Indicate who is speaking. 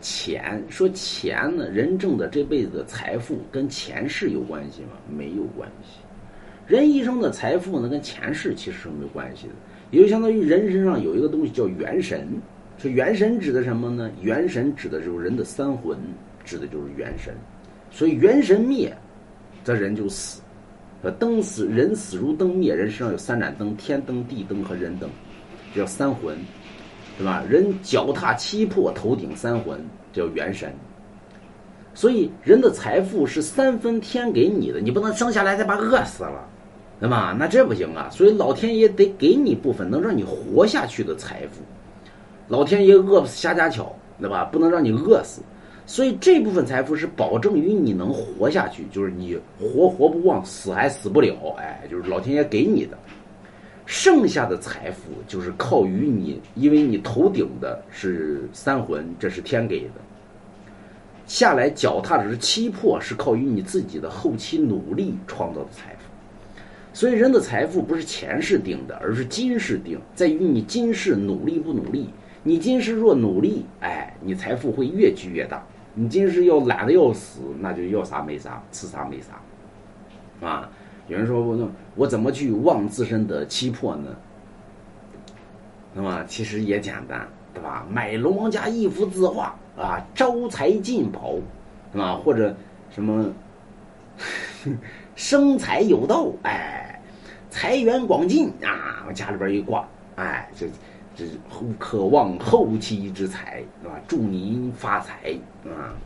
Speaker 1: 钱，说钱呢，人挣的这辈子的财富跟前世有关系吗？没有关系。人一生的财富呢，跟前世其实是没有关系的。也就相当于人身上有一个东西叫元神。说元神指的什么呢？元神指的就是人的三魂，指的就是元神。所以元神灭，则人就死。呃，灯死人死如灯灭，人身上有三盏灯：天灯、地灯和人灯，这叫三魂，对吧？人脚踏七魄，头顶三魂，叫元神。所以人的财富是三分天给你的，你不能生下来再把饿死了，对吧？那这不行啊！所以老天爷得给你部分能让你活下去的财富。老天爷饿不死瞎家巧，对吧？不能让你饿死。所以这部分财富是保证于你能活下去，就是你活活不忘，死还死不了，哎，就是老天爷给你的。剩下的财富就是靠于你，因为你头顶的是三魂，这是天给的。下来脚踏的是七魄，是靠于你自己的后期努力创造的财富。所以人的财富不是前世定的，而是今世定，在于你今世努力不努力。你今世若努力，哎，你财富会越聚越大。你今世要懒得要死，那就要啥没啥，吃啥没啥，啊！有人说我那我怎么去旺自身的气魄呢？那么其实也简单，对吧？买龙王家一幅字画啊，招财进宝，是吧？或者什么生财有道，哎，财源广进啊！我家里边一挂，哎，这。这渴望后期之财，是吧？祝您发财，啊。